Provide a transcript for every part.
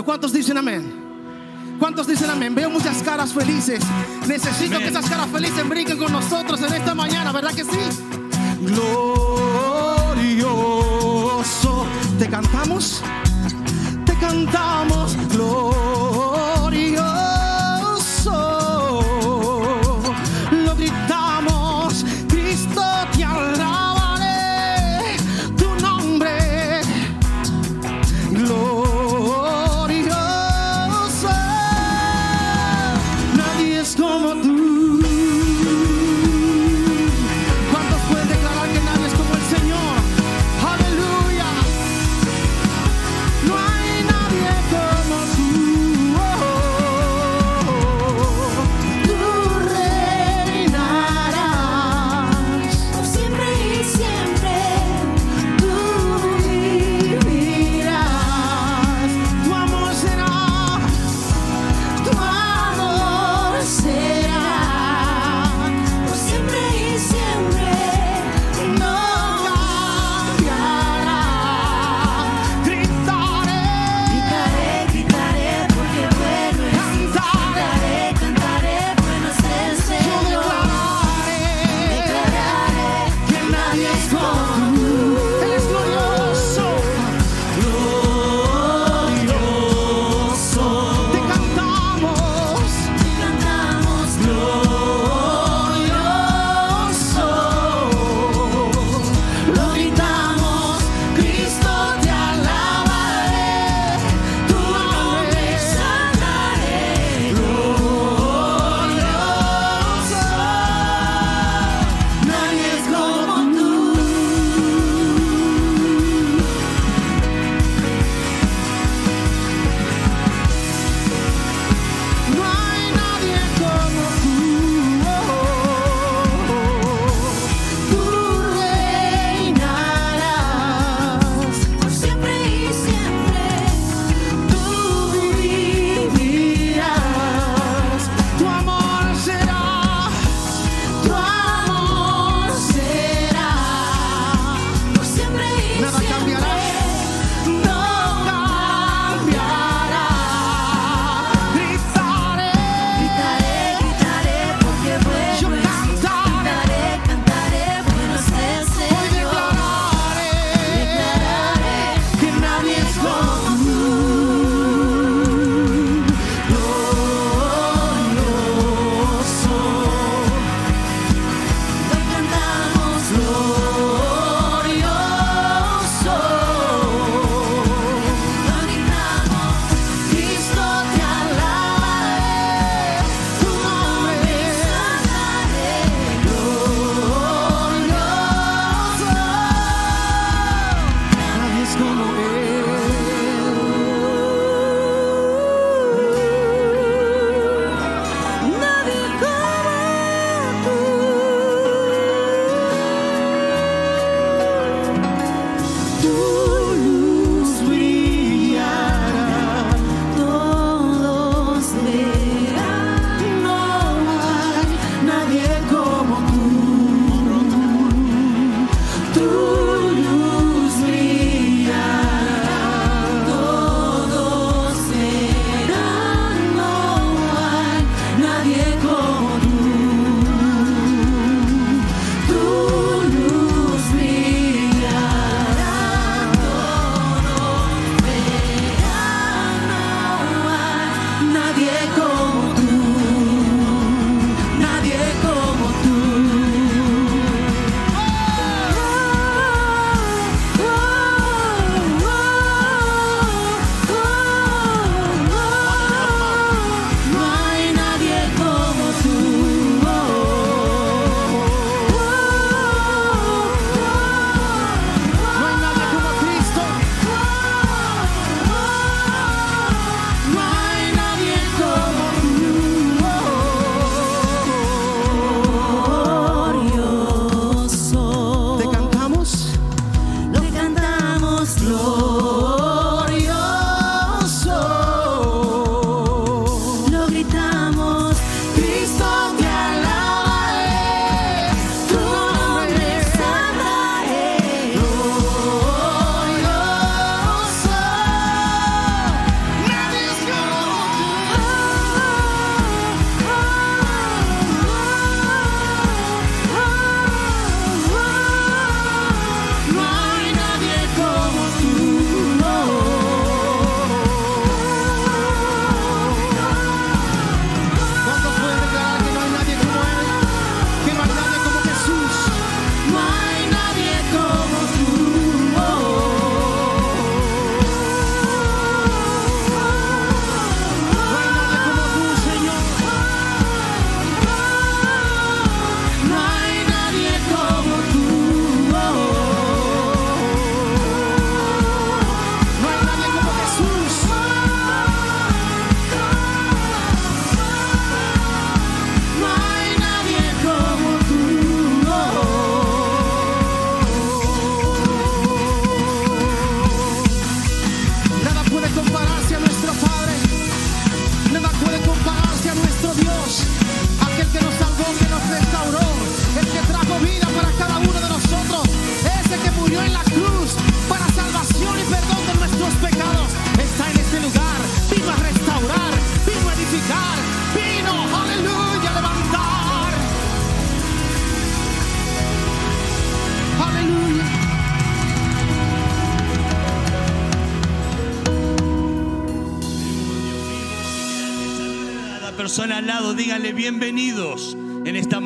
¿Cuántos dicen amén? ¿Cuántos dicen amén? Veo muchas caras felices. Necesito que esas caras felices brinquen con nosotros en esta mañana, ¿verdad que sí? Glorioso. ¿Te cantamos? Te cantamos, glorioso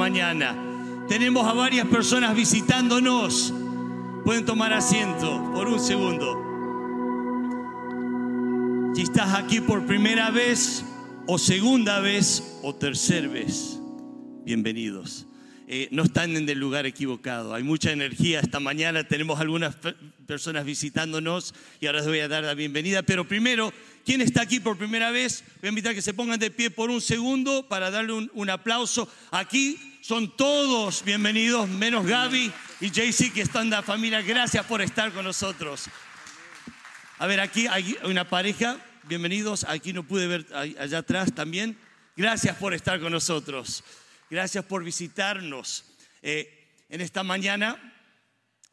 mañana. Tenemos a varias personas visitándonos. Pueden tomar asiento por un segundo. Si estás aquí por primera vez o segunda vez o tercera vez, bienvenidos. Eh, no están en el lugar equivocado. Hay mucha energía esta mañana. Tenemos algunas personas visitándonos y ahora les voy a dar la bienvenida. Pero primero, ¿quién está aquí por primera vez? Voy a invitar a que se pongan de pie por un segundo para darle un, un aplauso. Aquí son todos bienvenidos, menos Gaby y JC que están la familia. Gracias por estar con nosotros. A ver, aquí hay una pareja. Bienvenidos. Aquí no pude ver allá atrás también. Gracias por estar con nosotros. Gracias por visitarnos. Eh, en esta mañana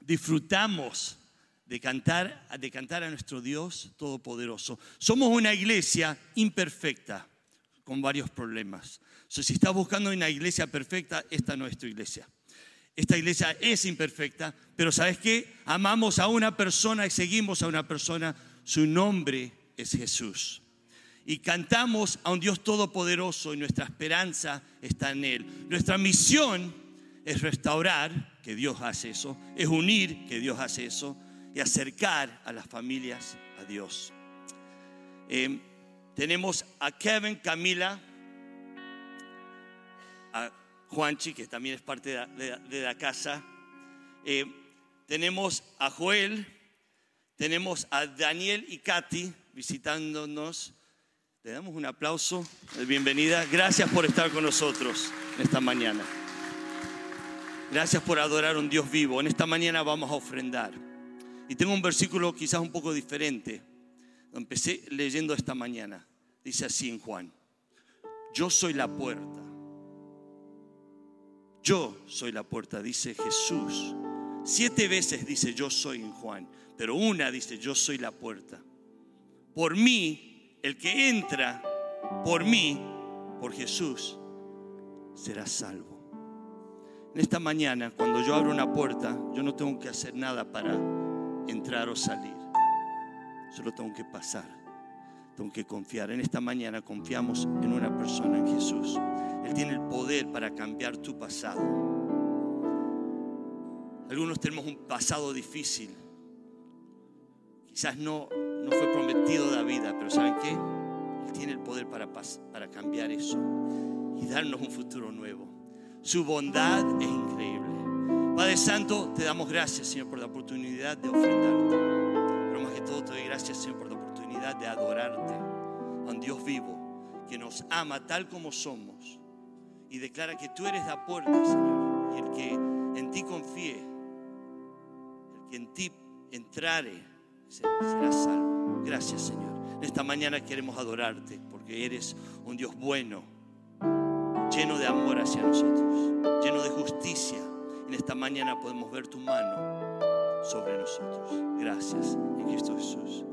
disfrutamos de cantar, de cantar a nuestro Dios Todopoderoso. Somos una iglesia imperfecta, con varios problemas. Si estás buscando una iglesia perfecta, esta no es tu iglesia. Esta iglesia es imperfecta, pero ¿sabes qué? Amamos a una persona y seguimos a una persona. Su nombre es Jesús y cantamos a un Dios todopoderoso y nuestra esperanza está en Él. Nuestra misión es restaurar, que Dios hace eso, es unir, que Dios hace eso, y acercar a las familias a Dios. Eh, tenemos a Kevin, Camila, a Juanchi, que también es parte de la, casa. Eh, tenemos a Joel, tenemos a Daniel y Katy visitándonos le damos un aplauso de bienvenida. Gracias por estar con nosotros esta mañana. Gracias por adorar a un Dios vivo. En esta mañana vamos a ofrendar. Y tengo un versículo quizás un poco diferente. Lo empecé leyendo esta mañana. Dice así en Juan. Yo soy la puerta. Yo soy la puerta, dice Jesús. Siete veces dice yo soy en Juan, pero una dice yo soy la puerta. Por mí el que entra por mí, por Jesús, será salvo. En esta mañana, cuando yo abro una puerta, yo no tengo que hacer nada para entrar o salir. Solo tengo que pasar. Tengo que confiar. En esta mañana confiamos en una persona, en Jesús. Él tiene el poder para cambiar tu pasado. Algunos tenemos un pasado difícil. Quizás no, no fue prometido la vida, pero ¿saben qué? Él tiene el poder para, para cambiar eso y darnos un futuro nuevo. Su bondad es increíble. Padre Santo, te damos gracias, Señor, por la oportunidad de ofrendarte. Pero más que todo, te doy gracias, Señor, por la oportunidad de adorarte a un Dios vivo que nos ama tal como somos y declara que tú eres la puerta, Señor, y el que en ti confíe, el que en ti entrare, será salvo. Gracias, Señor. En esta mañana queremos adorarte porque eres un Dios bueno, lleno de amor hacia nosotros, lleno de justicia. En esta mañana podemos ver tu mano sobre nosotros. Gracias en Cristo Jesús.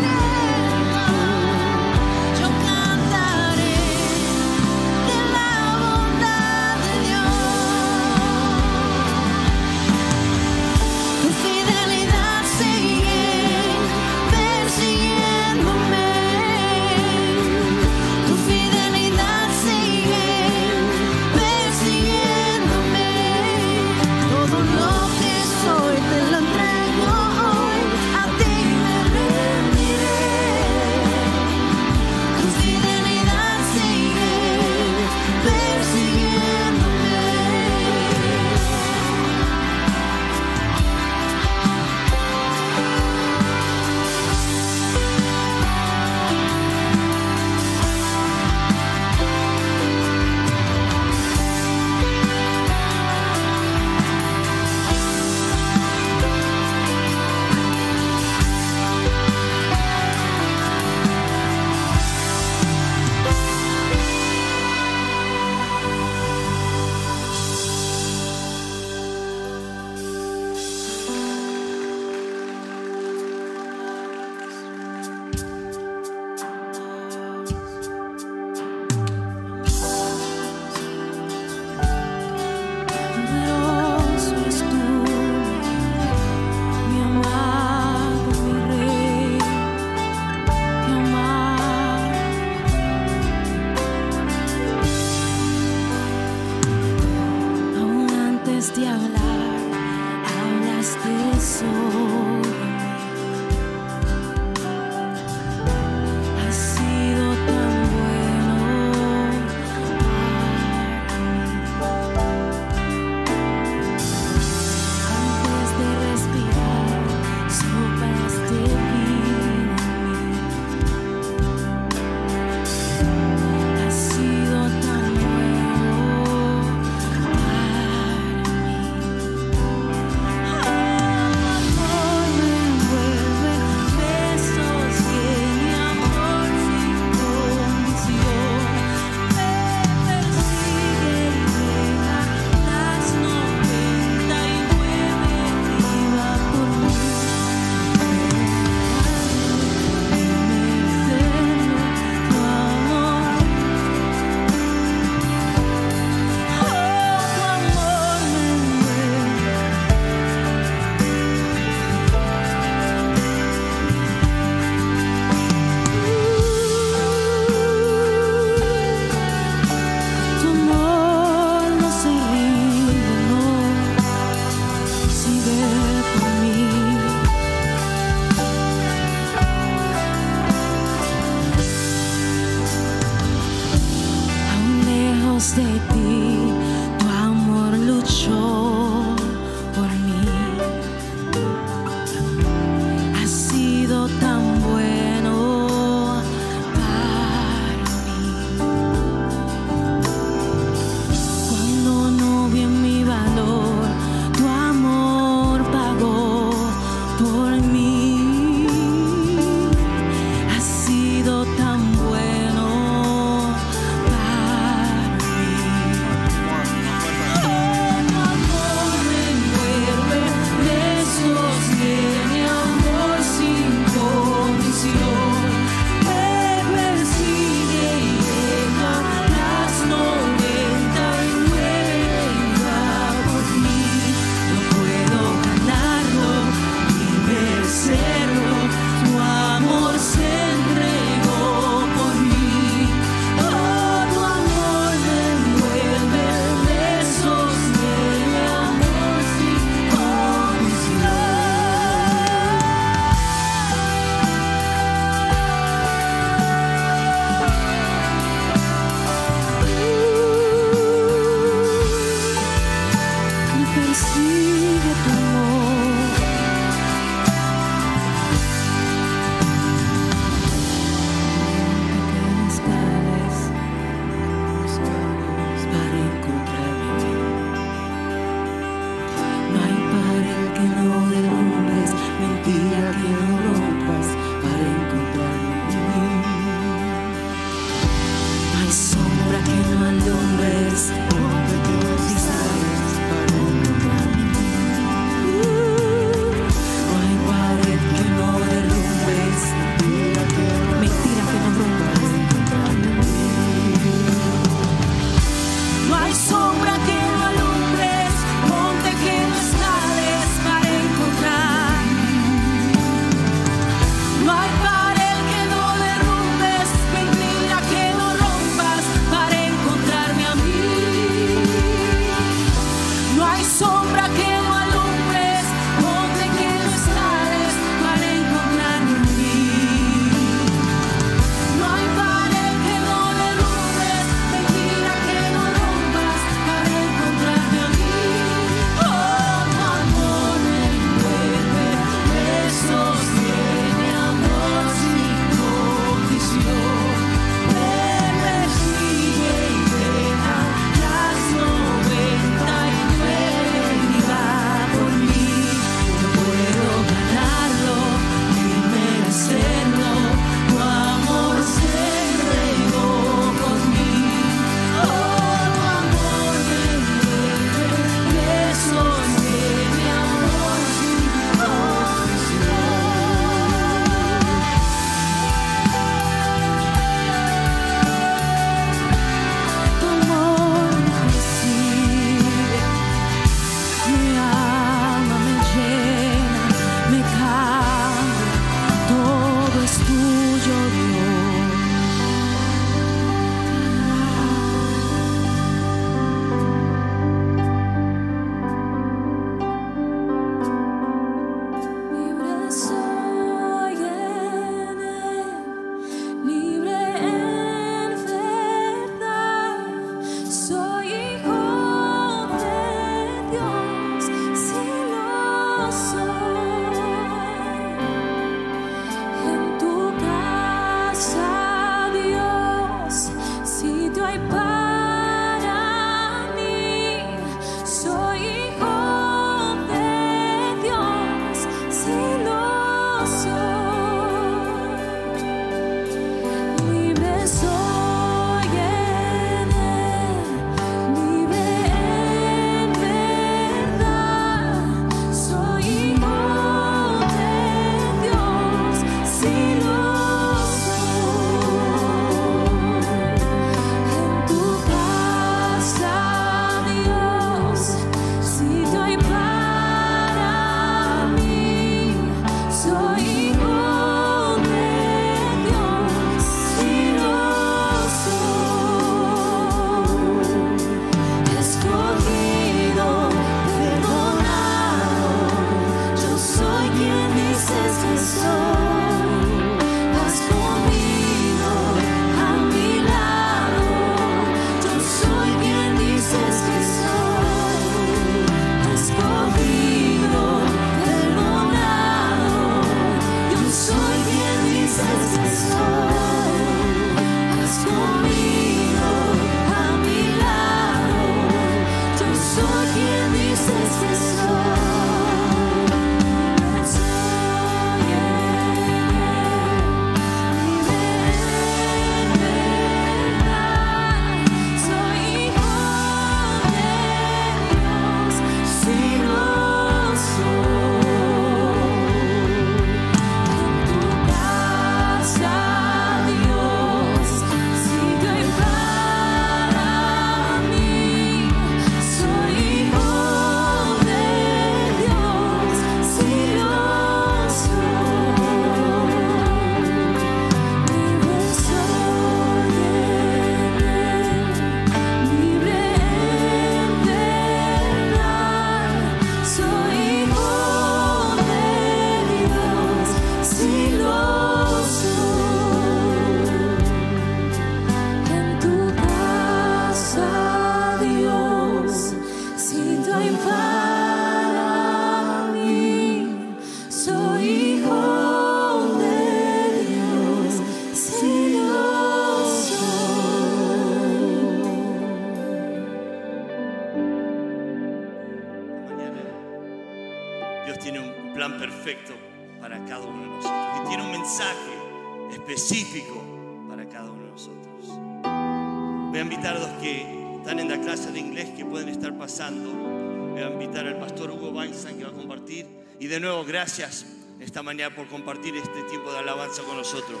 Mañana por compartir este tiempo de alabanza con nosotros.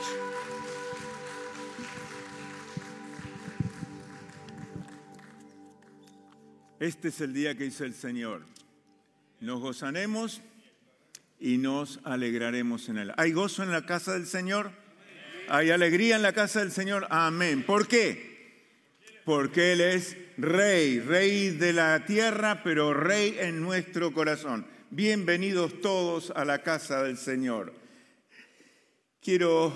Este es el día que hizo el Señor. Nos gozaremos y nos alegraremos en él. ¿Hay gozo en la casa del Señor? ¿Hay alegría en la casa del Señor? Amén. ¿Por qué? Porque Él es rey, rey de la tierra, pero rey en nuestro corazón. Bienvenidos todos a la casa del Señor. Quiero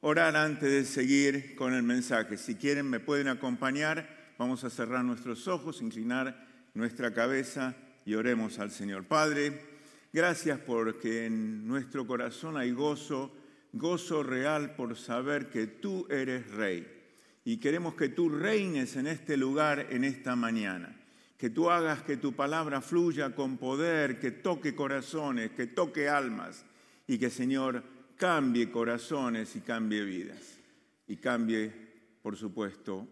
orar antes de seguir con el mensaje. Si quieren, me pueden acompañar. Vamos a cerrar nuestros ojos, inclinar nuestra cabeza y oremos al Señor. Padre, gracias porque en nuestro corazón hay gozo, gozo real por saber que tú eres rey. Y queremos que tú reines en este lugar en esta mañana. Que tú hagas que tu palabra fluya con poder, que toque corazones, que toque almas. Y que, Señor, cambie corazones y cambie vidas. Y cambie, por supuesto,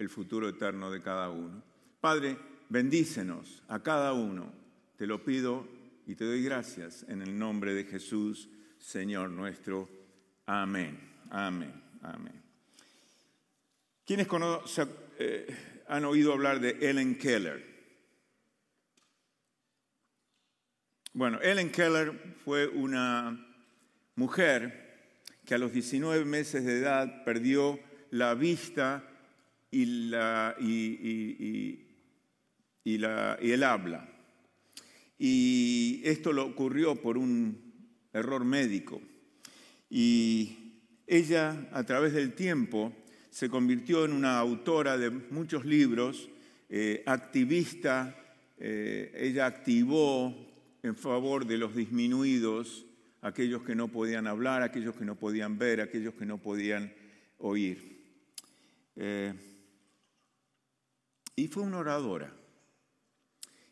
el futuro eterno de cada uno. Padre, bendícenos a cada uno. Te lo pido y te doy gracias en el nombre de Jesús, Señor nuestro. Amén. Amén. Amén. ¿Quiénes conocen, han oído hablar de Ellen Keller? Bueno, Ellen Keller fue una mujer que a los 19 meses de edad perdió la vista y, el habla. Y esto lo ocurrió por un error médico. Y ella, a través del tiempo, se convirtió en una autora de muchos libros, eh, activista. eh, ella activó en favor de los disminuidos, aquellos que no podían hablar, aquellos que no podían ver, aquellos que no podían oír. Eh, y fue una oradora.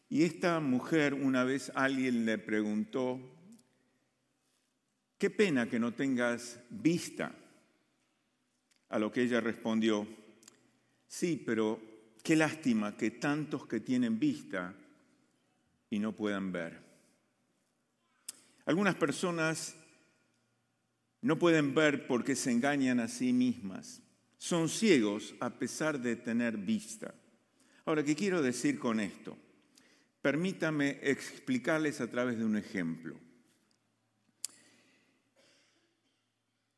Y esta mujer, una vez alguien le preguntó, qué pena que no tengas vista. A lo que ella respondió, sí, pero qué lástima que tantos que tienen vista y no puedan ver. Algunas personas no pueden ver porque se engañan a sí mismas. Son ciegos a pesar de tener vista. Ahora, ¿qué quiero decir con esto? Permítame explicarles a través de un ejemplo.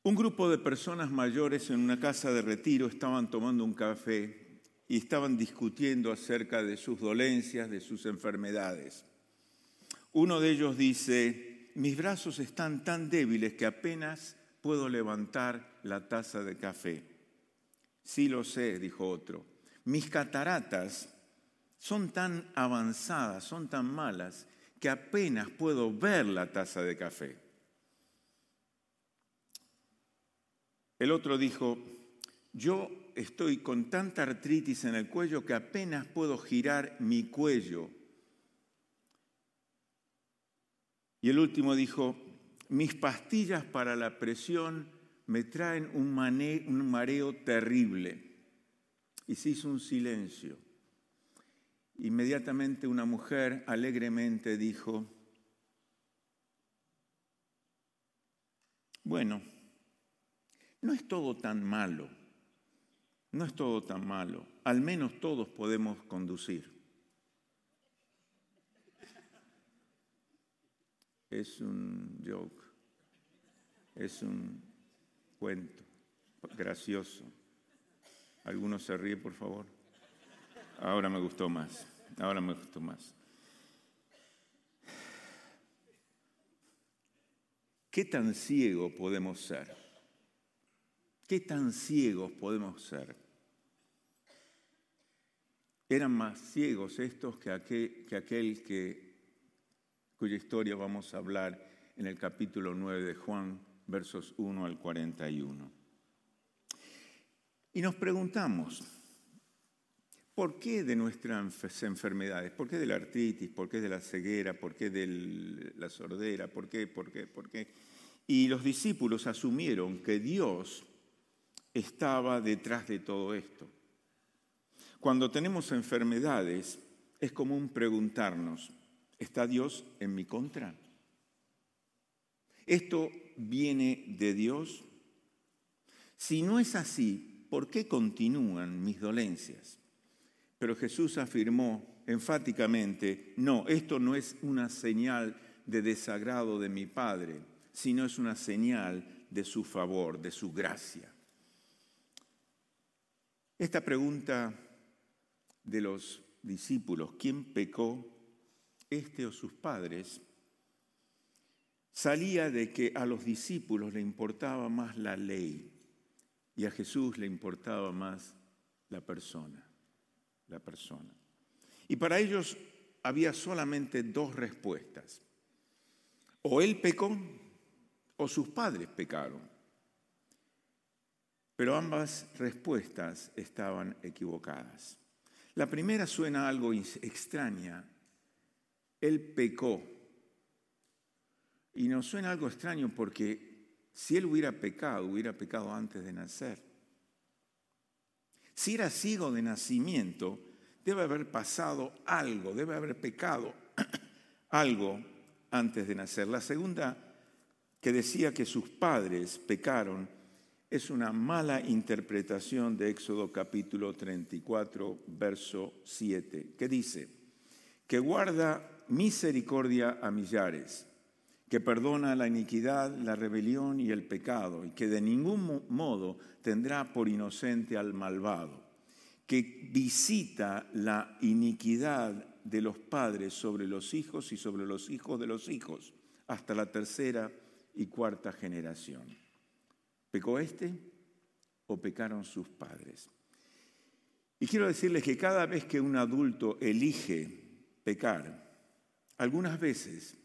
Un grupo de personas mayores en una casa de retiro estaban tomando un café y estaban discutiendo acerca de sus dolencias, de sus enfermedades. Uno de ellos dice, mis brazos están tan débiles que apenas puedo levantar la taza de café. Sí lo sé, dijo otro. Mis cataratas son tan avanzadas, son tan malas, que apenas puedo ver la taza de café. El otro dijo, yo estoy con tanta artritis en el cuello que apenas puedo girar mi cuello. Y el último dijo, mis pastillas para la presión me traen un, un mareo terrible. Y se hizo un silencio. Inmediatamente una mujer alegremente dijo, bueno, no es todo tan malo, no es todo tan malo, al menos todos podemos conducir. Es un joke, es un cuento gracioso. ¿Algunos se ríe, por favor? Ahora me gustó más, ahora me gustó más. ¿Qué tan ciegos podemos ser? ¿Qué tan ciegos podemos ser? Eran más ciegos estos que aquel que, cuya historia vamos a hablar en el capítulo 9 de Juan, versos 1 al 41. Y nos preguntamos, ¿por qué de nuestras enfermedades? ¿Por qué de la artritis? ¿Por qué de la ceguera? ¿Por qué de la sordera? ¿Por qué? ¿Por qué? ¿Por qué? Y los discípulos asumieron que Dios estaba detrás de todo esto. Cuando tenemos enfermedades, es común preguntarnos, ¿está Dios en mi contra? ¿Esto viene de Dios? Si no es así, ¿por qué continúan mis dolencias? Pero Jesús afirmó enfáticamente, no, esto no es una señal de desagrado de mi Padre, sino es una señal de su favor, de su gracia. Esta pregunta de los discípulos, ¿quién pecó, este o sus padres? salía de que a los discípulos le importaba más la ley y a Jesús le importaba más la persona, la persona. Y para ellos había solamente dos respuestas. O él pecó o sus padres pecaron. Pero ambas respuestas estaban equivocadas. La primera suena algo extraña. Él pecó y nos suena algo extraño porque si él hubiera pecado, hubiera pecado antes de nacer. Si era ciego de nacimiento, debe haber pasado algo, debe haber pecado algo antes de nacer. La segunda, que decía que sus padres pecaron, es una mala interpretación de Éxodo capítulo 34, verso 7, que dice, que guarda misericordia a millares que perdona la iniquidad, la rebelión y el pecado, y que de ningún modo tendrá por inocente al malvado, que visita la iniquidad de los padres sobre los hijos y sobre los hijos de los hijos, hasta la tercera y cuarta generación. ¿Pecó este o pecaron sus padres? Y quiero decirles que cada vez que un adulto elige pecar, algunas veces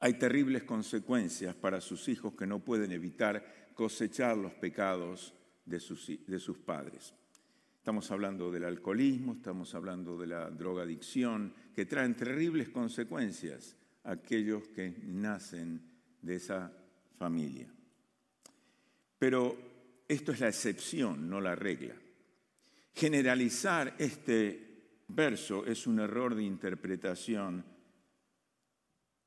hay terribles consecuencias para sus hijos que no pueden evitar cosechar los pecados de sus, de sus padres. Estamos hablando del alcoholismo, estamos hablando de la drogadicción, que traen terribles consecuencias a aquellos que nacen de esa familia. Pero esto es la excepción, no la regla. Generalizar este verso es un error de interpretación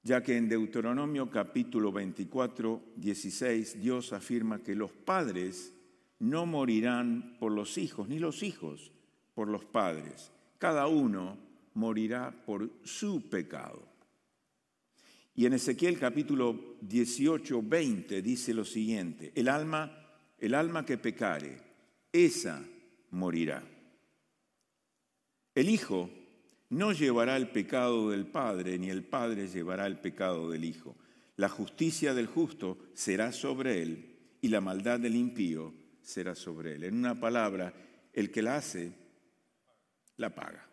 ya que en Deuteronomio capítulo 24, 16, Dios afirma que los padres no morirán por los hijos, ni los hijos por los padres. Cada uno morirá por su pecado. Y en Ezequiel capítulo 18, 20 dice lo siguiente, el alma, el alma que pecare, esa morirá. El hijo no llevará el pecado del Padre, ni el Padre llevará el pecado del Hijo. La justicia del justo será sobre él y la maldad del impío será sobre él. En una palabra, el que la hace, la paga.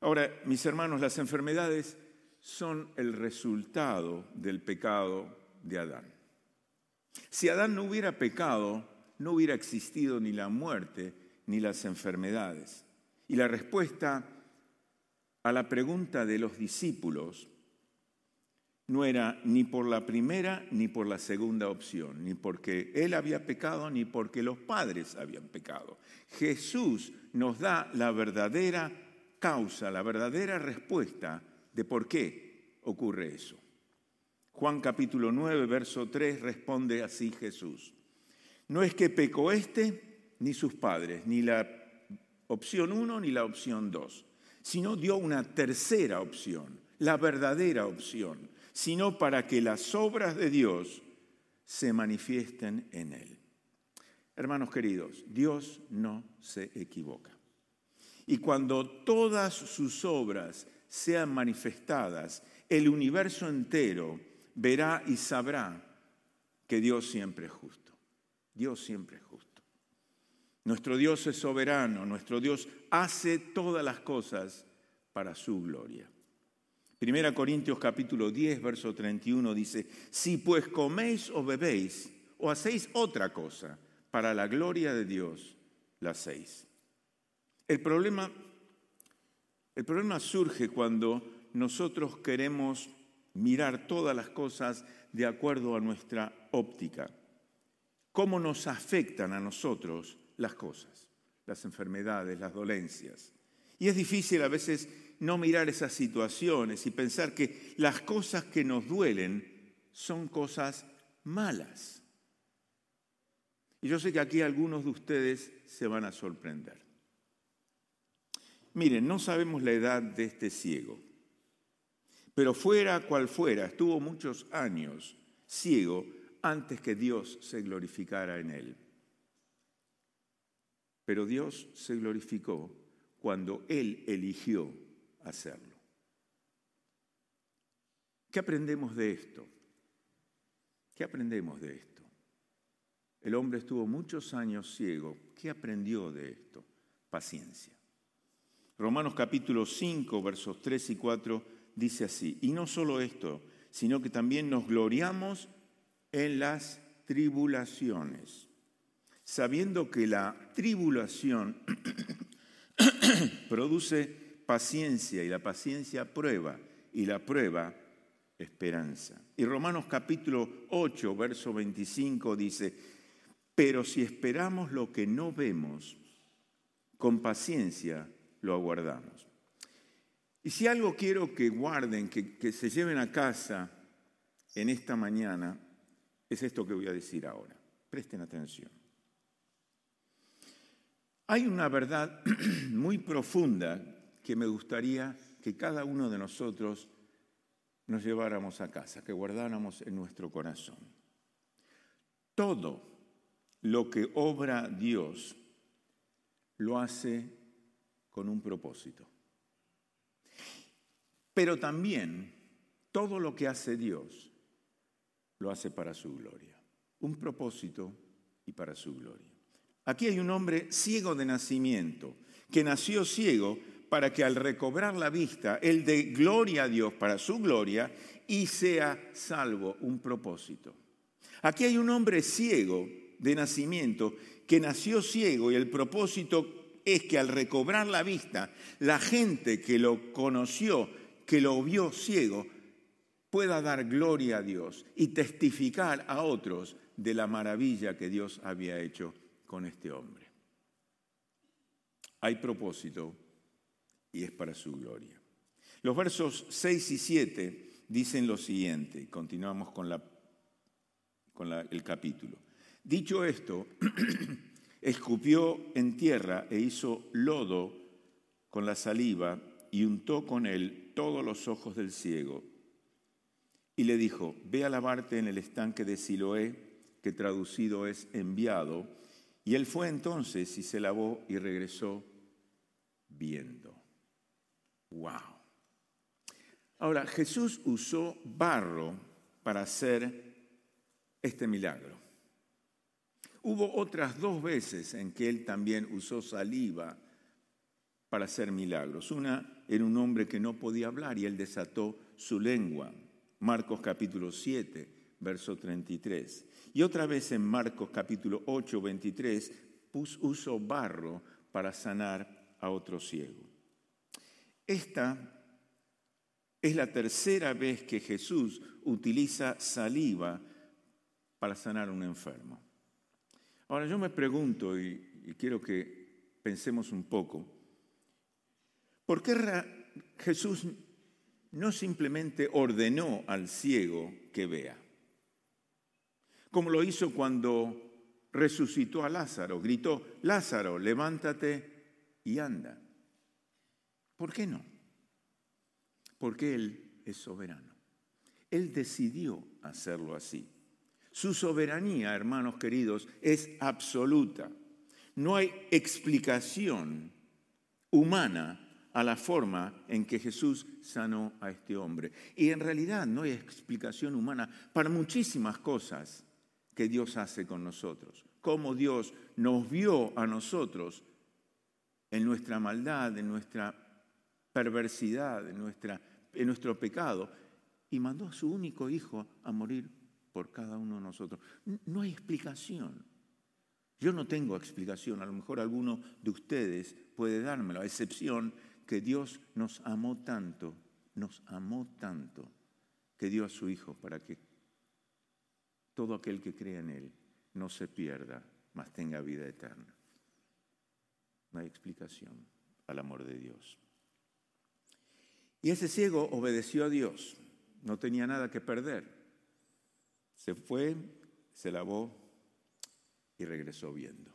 Ahora, mis hermanos, las enfermedades son el resultado del pecado de Adán. Si Adán no hubiera pecado, no hubiera existido ni la muerte ni las enfermedades. Y la respuesta a la pregunta de los discípulos no era ni por la primera ni por la segunda opción, ni porque él había pecado ni porque los padres habían pecado. Jesús nos da la verdadera causa, la verdadera respuesta de por qué ocurre eso. Juan capítulo 9, verso 3 responde así Jesús. No es que pecó este ni sus padres, ni la opción 1 ni la opción 2 sino dio una tercera opción, la verdadera opción, sino para que las obras de Dios se manifiesten en él. Hermanos queridos, Dios no se equivoca. Y cuando todas sus obras sean manifestadas, el universo entero verá y sabrá que Dios siempre es justo. Dios siempre es justo. Nuestro Dios es soberano, nuestro Dios hace todas las cosas para su gloria. Primera Corintios capítulo 10, verso 31 dice, si pues coméis o bebéis o hacéis otra cosa, para la gloria de Dios, la hacéis. El problema, el problema surge cuando nosotros queremos mirar todas las cosas de acuerdo a nuestra óptica. ¿Cómo nos afectan a nosotros las cosas, las enfermedades, las dolencias? Y es difícil a veces no mirar esas situaciones y pensar que las cosas que nos duelen son cosas malas. Y yo sé que aquí algunos de ustedes se van a sorprender. Miren, no sabemos la edad de este ciego, pero fuera cual fuera, estuvo muchos años ciego antes que Dios se glorificara en él. Pero Dios se glorificó cuando Él eligió hacerlo. ¿Qué aprendemos de esto? ¿Qué aprendemos de esto? El hombre estuvo muchos años ciego. ¿Qué aprendió de esto? Paciencia. Romanos capítulo 5, versos 3 y 4 dice así, y no solo esto, sino que también nos gloriamos en las tribulaciones, sabiendo que la tribulación produce paciencia y la paciencia prueba y la prueba esperanza. Y Romanos capítulo 8, verso 25 dice, pero si esperamos lo que no vemos, con paciencia lo aguardamos. Y si algo quiero que guarden, que, que se lleven a casa en esta mañana, es esto que voy a decir ahora. Presten atención. Hay una verdad muy profunda que me gustaría que cada uno de nosotros nos lleváramos a casa, que guardáramos en nuestro corazón. Todo lo que obra Dios lo hace con un propósito. Pero también todo lo que hace Dios lo hace para su gloria. Un propósito y para su gloria. Aquí hay un hombre ciego de nacimiento, que nació ciego para que al recobrar la vista, él dé gloria a Dios para su gloria y sea salvo, un propósito. Aquí hay un hombre ciego de nacimiento que nació ciego y el propósito es que al recobrar la vista, la gente que lo conoció, que lo vio ciego, pueda dar gloria a Dios y testificar a otros de la maravilla que Dios había hecho con este hombre. Hay propósito y es para su gloria. Los versos 6 y 7 dicen lo siguiente, continuamos con, la, con el capítulo. Dicho esto, escupió en tierra e hizo lodo con la saliva y untó con él todos los ojos del ciego. Y le dijo, ve a lavarte en el estanque de Siloé, que traducido es enviado, y él fue entonces y se lavó y regresó viendo. ¡Wow! Ahora, Jesús usó barro para hacer este milagro. Hubo otras dos veces en que él también usó saliva para hacer milagros. Una era un hombre que no podía hablar y él desató su lengua. Marcos capítulo 7, verso 33. Y otra vez en Marcos capítulo 8, 23, usó barro para sanar a otro ciego. Esta es la tercera vez que Jesús utiliza saliva para sanar a un enfermo. Ahora yo me pregunto, y, y quiero que pensemos un poco, ¿por qué Jesús no simplemente ordenó al ciego que vea? como lo hizo cuando resucitó a Lázaro. Gritó, Lázaro, levántate y anda. ¿Por qué no? Porque Él es soberano. Él decidió hacerlo así. Su soberanía, hermanos queridos, es absoluta. No hay explicación humana a la forma en que Jesús sanó a este hombre. Y en realidad no hay explicación humana para muchísimas cosas que Dios hace con nosotros. Cómo Dios nos vio a nosotros en nuestra maldad, en nuestra perversidad, en, en nuestro pecado, y mandó a su único hijo a morir por cada uno de nosotros. No hay explicación. Yo no tengo explicación, a lo mejor alguno de ustedes puede dármelo, a excepción que Dios nos amó tanto, nos amó tanto, que dio a su Hijo para que todo aquel que crea en Él no se pierda, mas tenga vida eterna. No hay explicación al amor de Dios. Y ese ciego obedeció a Dios, no tenía nada que perder. Se fue, se lavó y regresó viendo.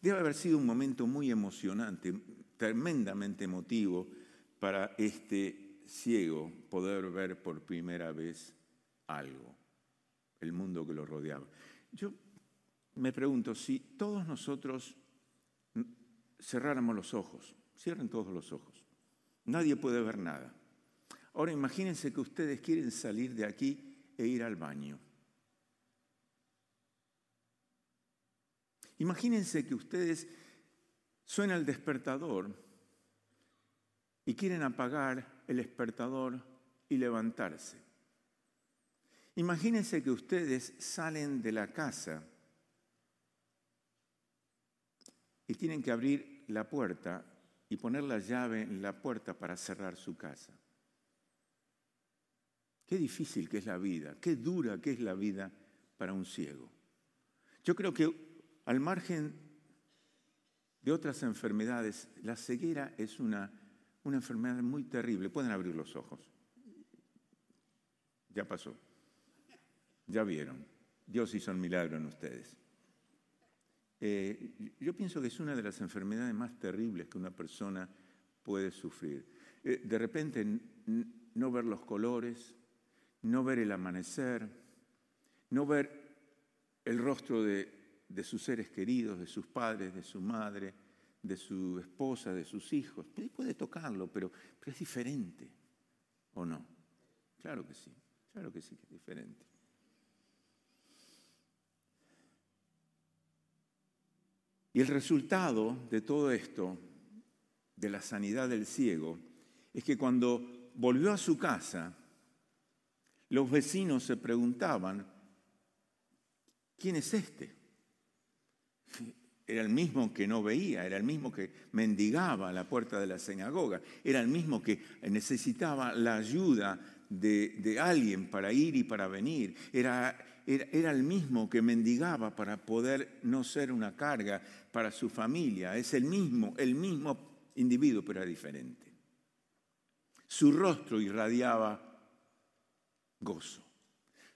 Debe haber sido un momento muy emocionante, tremendamente emotivo para este ciego poder ver por primera vez algo, el mundo que lo rodeaba. Yo me pregunto, si todos nosotros cerráramos los ojos, cierren todos los ojos, nadie puede ver nada. Ahora imagínense que ustedes quieren salir de aquí e ir al baño. Imagínense que ustedes suena el despertador y quieren apagar el despertador y levantarse. Imagínense que ustedes salen de la casa y tienen que abrir la puerta y poner la llave en la puerta para cerrar su casa. Qué difícil que es la vida, qué dura que es la vida para un ciego. Yo creo que al margen de otras enfermedades, la ceguera es una, una enfermedad muy terrible. Pueden abrir los ojos. Ya pasó. Ya vieron. Dios hizo un milagro en ustedes. Eh, yo pienso que es una de las enfermedades más terribles que una persona puede sufrir. Eh, de repente no ver los colores, no ver el amanecer, no ver el rostro de, sus seres queridos, de sus padres, de su madre, de su esposa, de sus hijos. Puede tocarlo, pero, pero es diferente, ¿o no? Claro que sí, claro que sí que es diferente. Y el resultado de todo esto, de la sanidad del ciego, es que cuando volvió a su casa, los vecinos se preguntaban, ¿quién es este? Era el mismo que no veía, era el mismo que mendigaba a la puerta de la sinagoga, era el mismo que necesitaba la ayuda de, alguien para ir y para venir, era, era, era, el mismo que mendigaba para poder no ser una carga para su familia, es el mismo, el mismo individuo, pero era diferente. Su rostro irradiaba gozo,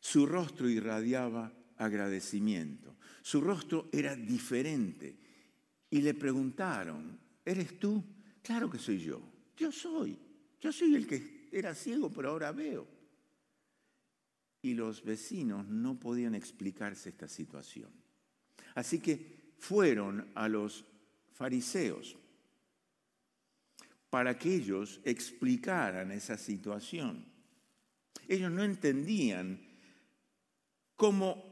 su rostro irradiaba agradecimiento. Su rostro era diferente. Y le preguntaron, ¿eres tú? Claro que soy yo. Yo soy. Yo soy el que era ciego, pero ahora veo. Y los vecinos no podían explicarse esta situación. Así que fueron a los fariseos para que ellos explicaran esa situación. Ellos no entendían cómo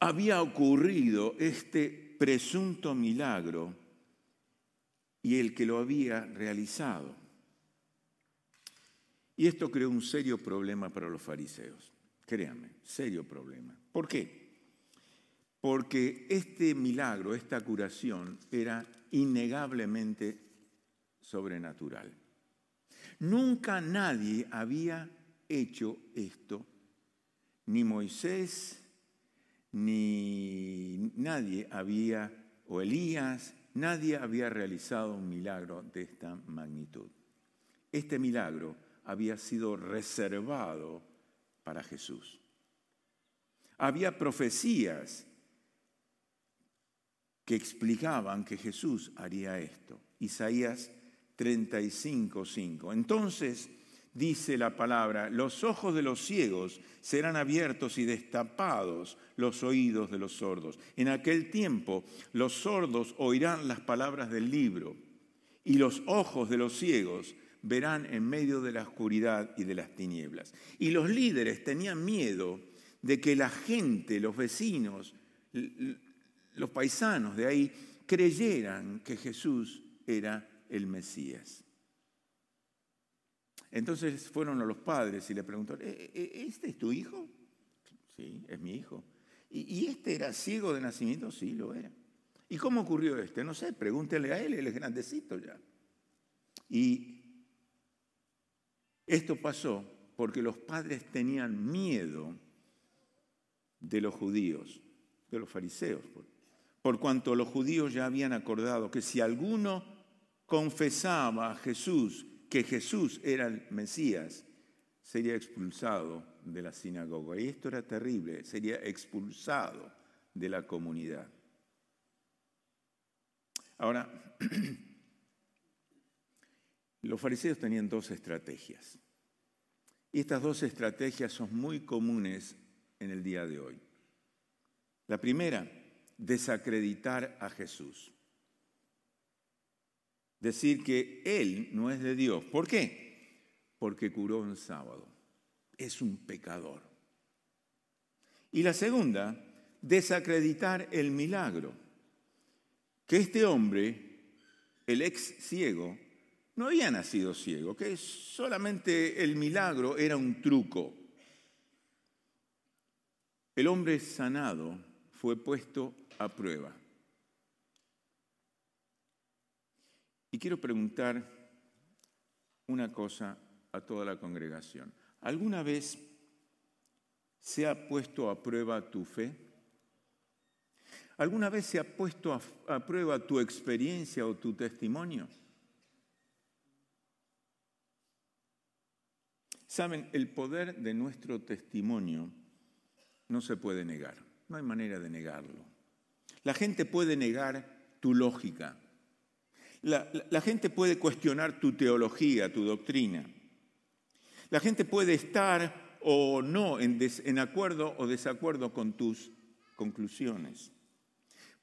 había ocurrido este presunto milagro y el que lo había realizado. Y esto creó un serio problema para los fariseos. Créanme, serio problema. ¿Por qué? Porque este milagro, esta curación, era innegablemente sobrenatural. Nunca nadie había hecho esto, ni Moisés, ni nadie había, o Elías, nadie había realizado un milagro de esta magnitud. Este milagro había sido reservado para Jesús. Había profecías que explicaban que Jesús haría esto. Isaías 35, 5. Entonces dice la palabra, los ojos de los ciegos serán abiertos y destapados los oídos de los sordos. En aquel tiempo los sordos oirán las palabras del libro y los ojos de los ciegos verán en medio de la oscuridad y de las tinieblas. Y los líderes tenían miedo de que la gente, los vecinos, los paisanos de ahí, creyeran que Jesús era el Mesías. Entonces fueron a los padres y le preguntaron, ¿E, e, ¿este es tu hijo? Sí, es mi hijo. ¿Y este era ciego de nacimiento? Sí, lo era. ¿Y cómo ocurrió este? No sé, pregúntele a él, él es grandecito ya. Y esto pasó porque los padres tenían miedo de los judíos, de los fariseos, por cuanto los judíos ya habían acordado que si alguno confesaba a Jesús que Jesús era el Mesías, sería expulsado de la sinagoga. Y esto era terrible, sería expulsado de la comunidad. Ahora, los fariseos tenían dos estrategias. Y estas dos estrategias son muy comunes en el día de hoy. La primera, desacreditar a Jesús. Decir que Él no es de Dios. ¿Por qué? Porque curó un sábado. Es un pecador. Y la segunda, desacreditar el milagro. Que este hombre, el ex ciego, no había nacido ciego, que solamente el milagro era un truco. El hombre sanado fue puesto a prueba. Y quiero preguntar una cosa a toda la congregación. ¿Alguna vez se ha puesto a prueba tu fe? ¿Alguna vez se ha puesto a, prueba tu experiencia o tu testimonio? Saben, el poder de nuestro testimonio no se puede negar, no hay manera de negarlo. La gente puede negar tu lógica, la, gente puede cuestionar tu teología, tu doctrina. La gente puede estar o no en, en acuerdo o desacuerdo con tus conclusiones.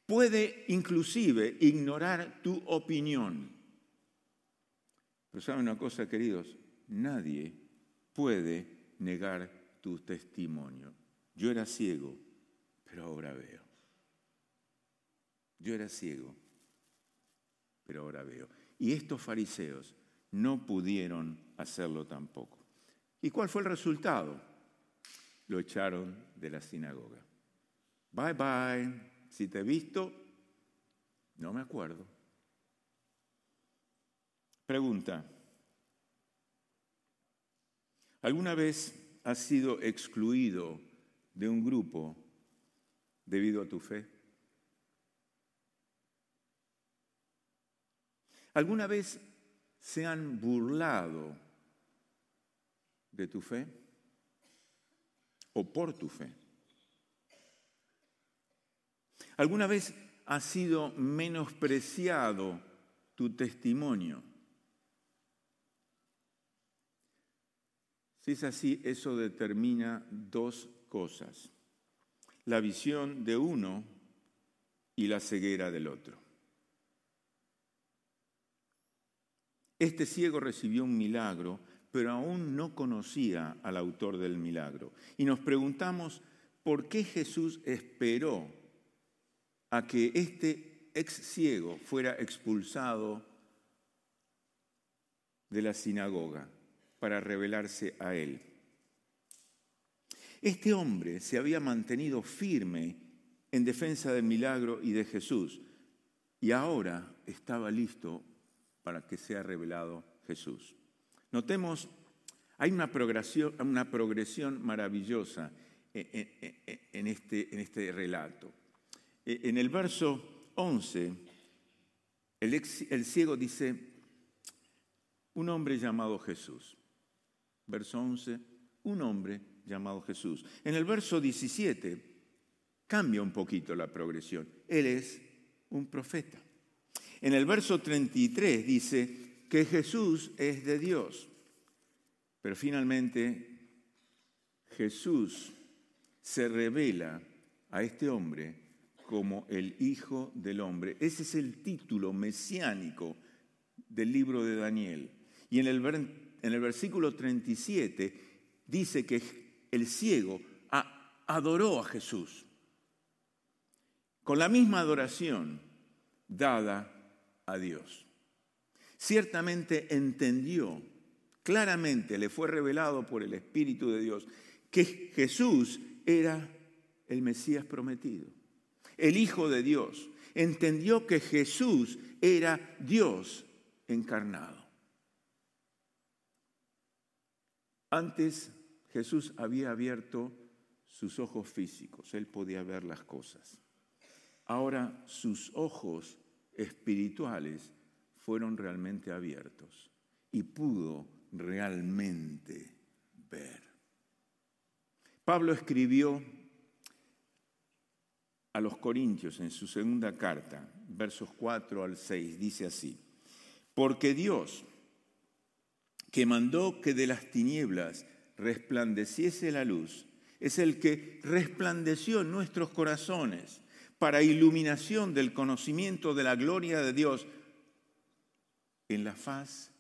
Puede inclusive ignorar tu opinión. Pero saben una cosa, queridos, nadie puede negar tu testimonio. Yo era ciego, pero ahora veo. Yo era ciego, pero ahora veo. Y estos fariseos no pudieron hacerlo tampoco. ¿Y cuál fue el resultado? Lo echaron de la sinagoga. Bye bye. Si te he visto, no me acuerdo. Pregunta, ¿Alguna vez has sido excluido de un grupo debido a tu fe? ¿Alguna vez se han burlado de tu fe o por tu fe? ¿Alguna vez ha sido menospreciado tu testimonio? Si es así, eso determina dos cosas. La visión de uno y la ceguera del otro. Este ciego recibió un milagro, pero aún no conocía al autor del milagro. Y nos preguntamos, ¿por qué Jesús esperó a que este ex ciego fuera expulsado de la sinagoga? para revelarse a él. Este hombre se había mantenido firme en defensa del milagro y de Jesús y ahora estaba listo para que sea revelado Jesús. Notemos, hay una progresión, una progresión maravillosa en este, en este relato. En el verso 11, el, el ciego dice, un hombre llamado Jesús verso 11, un hombre llamado Jesús. En el verso 17 cambia un poquito la progresión. Él es un profeta. En el verso 33 dice que Jesús es de Dios. Pero finalmente Jesús se revela a este hombre como el Hijo del Hombre. Ese es el título mesiánico del libro de Daniel. Y en el, en el versículo 37 dice que el ciego adoró a Jesús con la misma adoración dada a Dios. Ciertamente entendió, claramente le fue revelado por el Espíritu de Dios, que Jesús era el Mesías prometido, el Hijo de Dios. Entendió que Jesús era Dios encarnado. Antes Jesús había abierto sus ojos físicos, él podía ver las cosas. Ahora sus ojos espirituales fueron realmente abiertos y pudo realmente ver. Pablo escribió a los Corintios en su segunda carta, versos 4 al 6, dice así, porque Dios, que mandó que de las tinieblas resplandeciese la luz, es el que resplandeció en nuestros corazones para iluminación del conocimiento de la gloria de Dios en la faz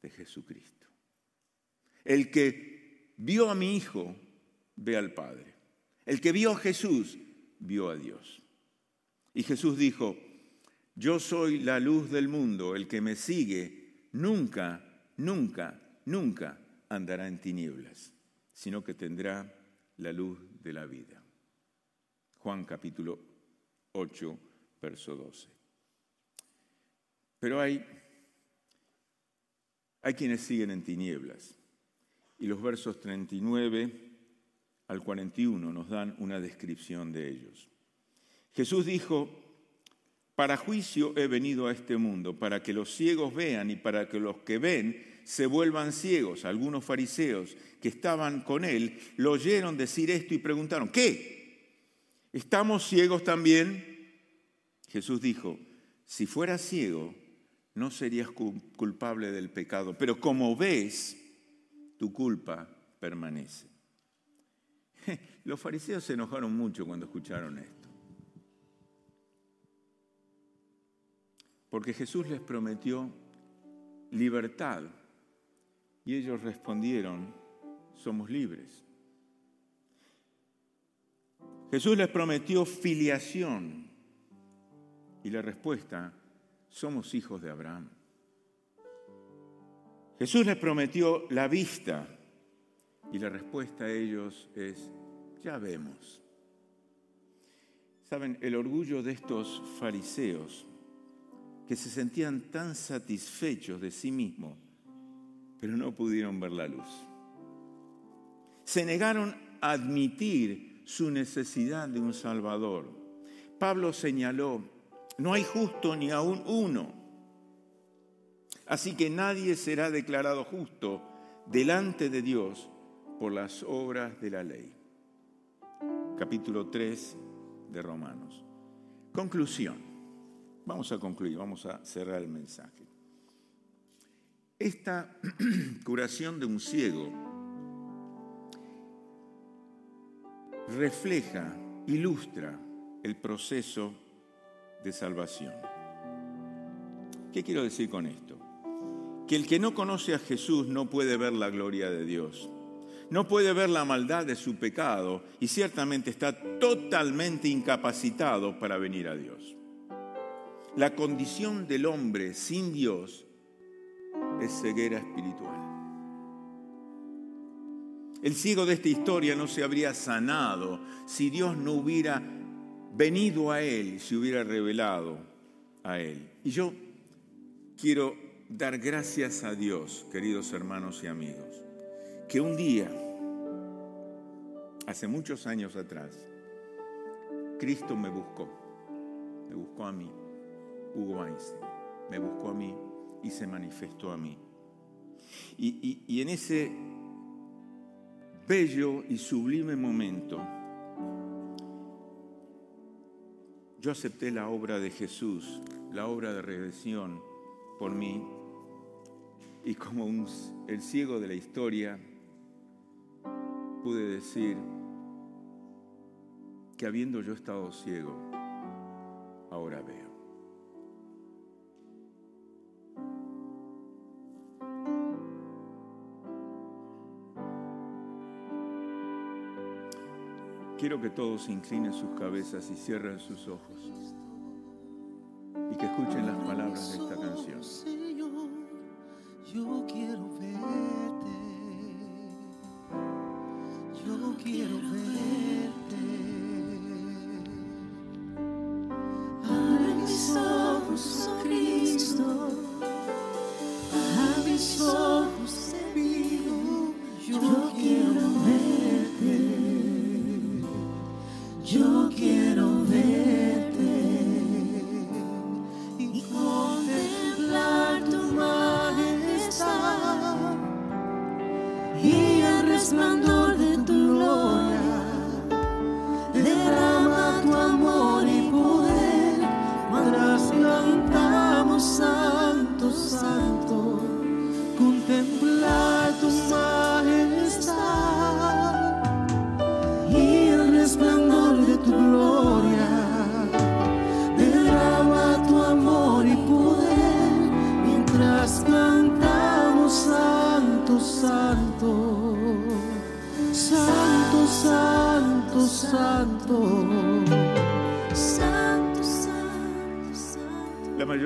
de Jesucristo. El que vio a mi Hijo, ve al Padre. El que vio a Jesús, vio a Dios. Y Jesús dijo, yo soy la luz del mundo, el que me sigue nunca, nunca, nunca andará en tinieblas, sino que tendrá la luz de la vida. Juan capítulo 8, verso 12. Pero hay, hay quienes siguen en tinieblas. Y los versos 39 al 41 nos dan una descripción de ellos. Jesús dijo, para juicio he venido a este mundo, para que los ciegos vean y para que los que ven se vuelvan ciegos. Algunos fariseos que estaban con él lo oyeron decir esto y preguntaron, ¿qué? ¿Estamos ciegos también? Jesús dijo, si fueras ciego, no serías culpable del pecado, pero como ves, tu culpa permanece. Los fariseos se enojaron mucho cuando escucharon esto. Porque Jesús les prometió libertad y ellos respondieron, somos libres. Jesús les prometió filiación y la respuesta, somos hijos de Abraham. Jesús les prometió la vista y la respuesta a ellos es, ya vemos. Saben, el orgullo de estos fariseos que se sentían tan satisfechos de sí mismos, pero no pudieron ver la luz. Se negaron a admitir su necesidad de un Salvador. Pablo señaló, no hay justo ni aún uno. Así que nadie será declarado justo delante de Dios por las obras de la ley. Capítulo 3 de Romanos. Conclusión. Vamos a concluir, vamos a cerrar el mensaje. Esta curación de un ciego refleja, ilustra el proceso de salvación. ¿Qué quiero decir con esto? Que el que no conoce a Jesús no puede ver la gloria de Dios, no puede ver la maldad de su pecado y ciertamente está totalmente incapacitado para venir a Dios. La condición del hombre sin Dios es ceguera espiritual. El ciego de esta historia no se habría sanado si Dios no hubiera venido a él, si hubiera revelado a él. Y yo quiero dar gracias a Dios, queridos hermanos y amigos, que un día, hace muchos años atrás, Cristo me buscó, me buscó a mí, Hugo Einstein, me buscó a mí y se manifestó a mí. Y, y, y en ese bello y sublime momento, yo acepté la obra de Jesús, la obra de redención por mí, y como un, el ciego de la historia, pude decir que habiendo yo estado ciego, ahora veo. Quiero que todos inclinen sus cabezas y cierren sus ojos y que escuchen las palabras de esta canción.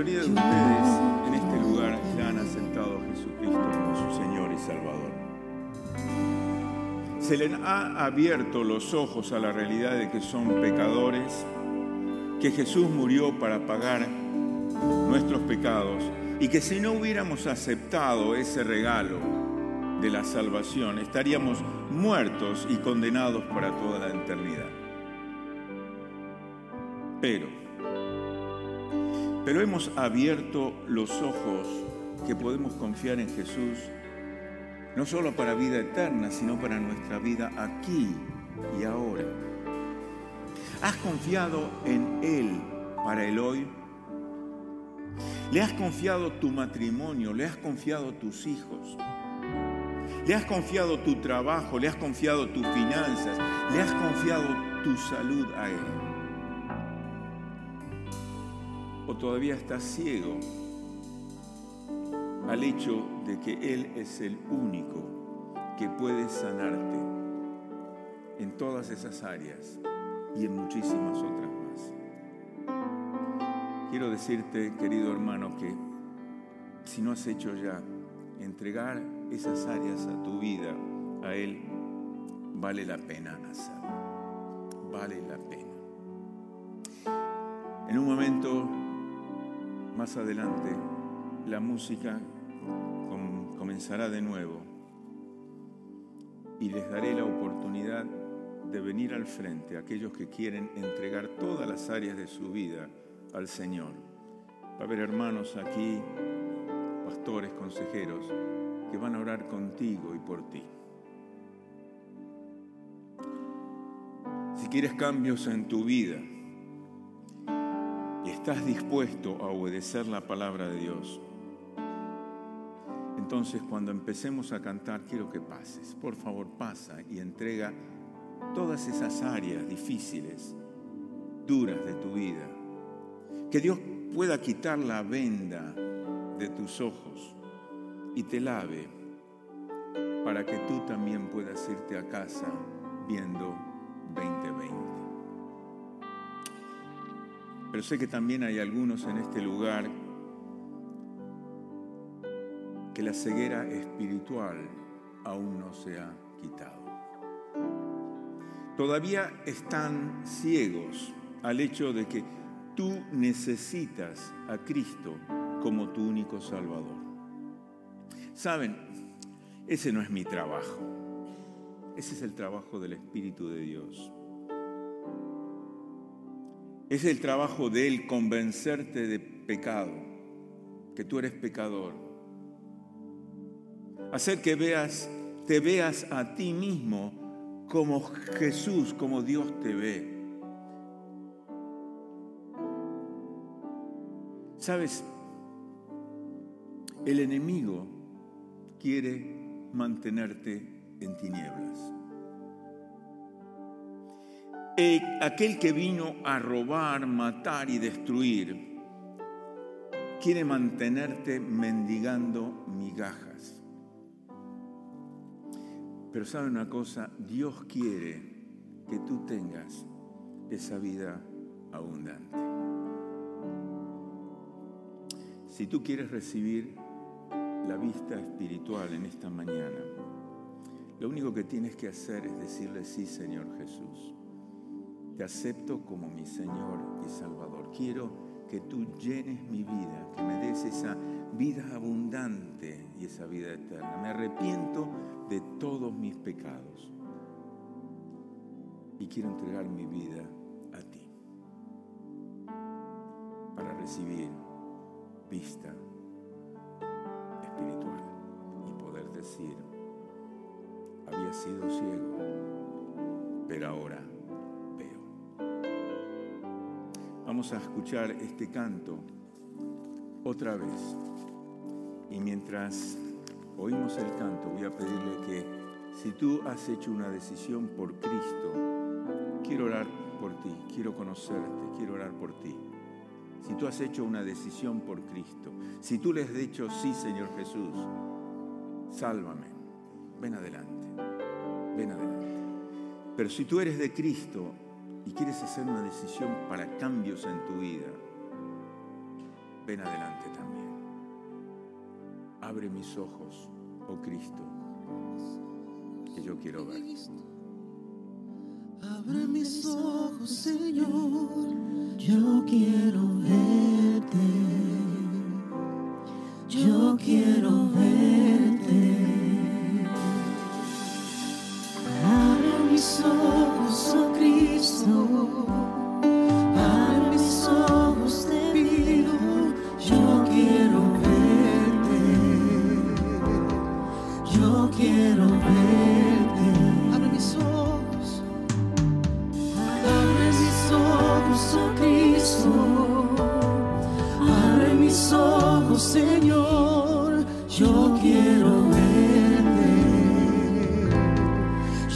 Mayoría de ustedes en este lugar ya han aceptado a Jesucristo como su Señor y Salvador. Se les ha abierto los ojos a la realidad de que son pecadores, que Jesús murió para pagar nuestros pecados y que si no hubiéramos aceptado ese regalo de la salvación, estaríamos muertos y condenados para toda la eternidad. Pero, pero hemos abierto los ojos que podemos confiar en Jesús, no solo para vida eterna, sino para nuestra vida aquí y ahora. ¿Has confiado en Él para el hoy? ¿Le has confiado tu matrimonio? ¿Le has confiado tus hijos? ¿Le has confiado tu trabajo? ¿Le has confiado tus finanzas? ¿Le has confiado tu salud a Él? ¿O todavía estás ciego al hecho de que Él es el único que puede sanarte en todas esas áreas y en muchísimas otras más? Quiero decirte, querido hermano, que si no has hecho ya entregar esas áreas a tu vida, a Él, vale la pena hacerlo. Vale la pena. En un momento más adelante, la música com- comenzará de nuevo y les daré la oportunidad de venir al frente a aquellos que quieren entregar todas las áreas de su vida al Señor. Va a haber hermanos aquí, pastores, consejeros, que van a orar contigo y por ti. Si quieres cambios en tu vida estás dispuesto a obedecer la palabra de Dios, entonces cuando empecemos a cantar quiero que pases. Por favor, pasa y entrega todas esas áreas difíciles, duras de tu vida. Que Dios pueda quitar la venda de tus ojos y te lave para que tú también puedas irte a casa viendo 2020. Pero sé que también hay algunos en este lugar que la ceguera espiritual aún no se ha quitado. Todavía están ciegos al hecho de que tú necesitas a Cristo como tu único Salvador. Saben, ese no es mi trabajo. Ese es el trabajo del Espíritu de Dios. Es el trabajo de Él convencerte de pecado, que tú eres pecador. Hacer que veas, te veas a ti mismo como Jesús, como Dios te ve. Sabes, el enemigo quiere mantenerte en tinieblas. Eh, aquel que vino a robar, matar y destruir, quiere mantenerte mendigando migajas. Pero sabe una cosa, Dios quiere que tú tengas esa vida abundante. Si tú quieres recibir la vista espiritual en esta mañana, lo único que tienes que hacer es decirle, sí, Señor Jesús, te acepto como mi Señor y Salvador. Quiero que tú llenes mi vida, que me des esa vida abundante y esa vida eterna. Me arrepiento de todos mis pecados y quiero entregar mi vida a ti para recibir vista espiritual y poder decir, había sido ciego, pero ahora Vamos a escuchar este canto otra vez. Y mientras oímos el canto, voy a pedirle que si tú has hecho una decisión por Cristo, quiero orar por ti, quiero conocerte, quiero orar por ti. Si tú has hecho una decisión por Cristo, si tú le has dicho, sí, Señor Jesús, sálvame, ven adelante, ven adelante. Pero si tú eres de Cristo y quieres hacer una decisión para cambios en tu vida, ven adelante también. Abre mis ojos, oh Cristo, que yo quiero ver. Abre mis ojos, Señor, yo quiero verte. Yo quiero verte.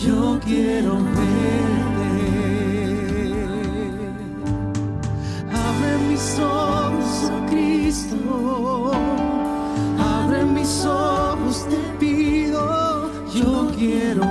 Yo quiero verte. Abre mis ojos, oh Cristo. Abre mis ojos, te pido. Yo quiero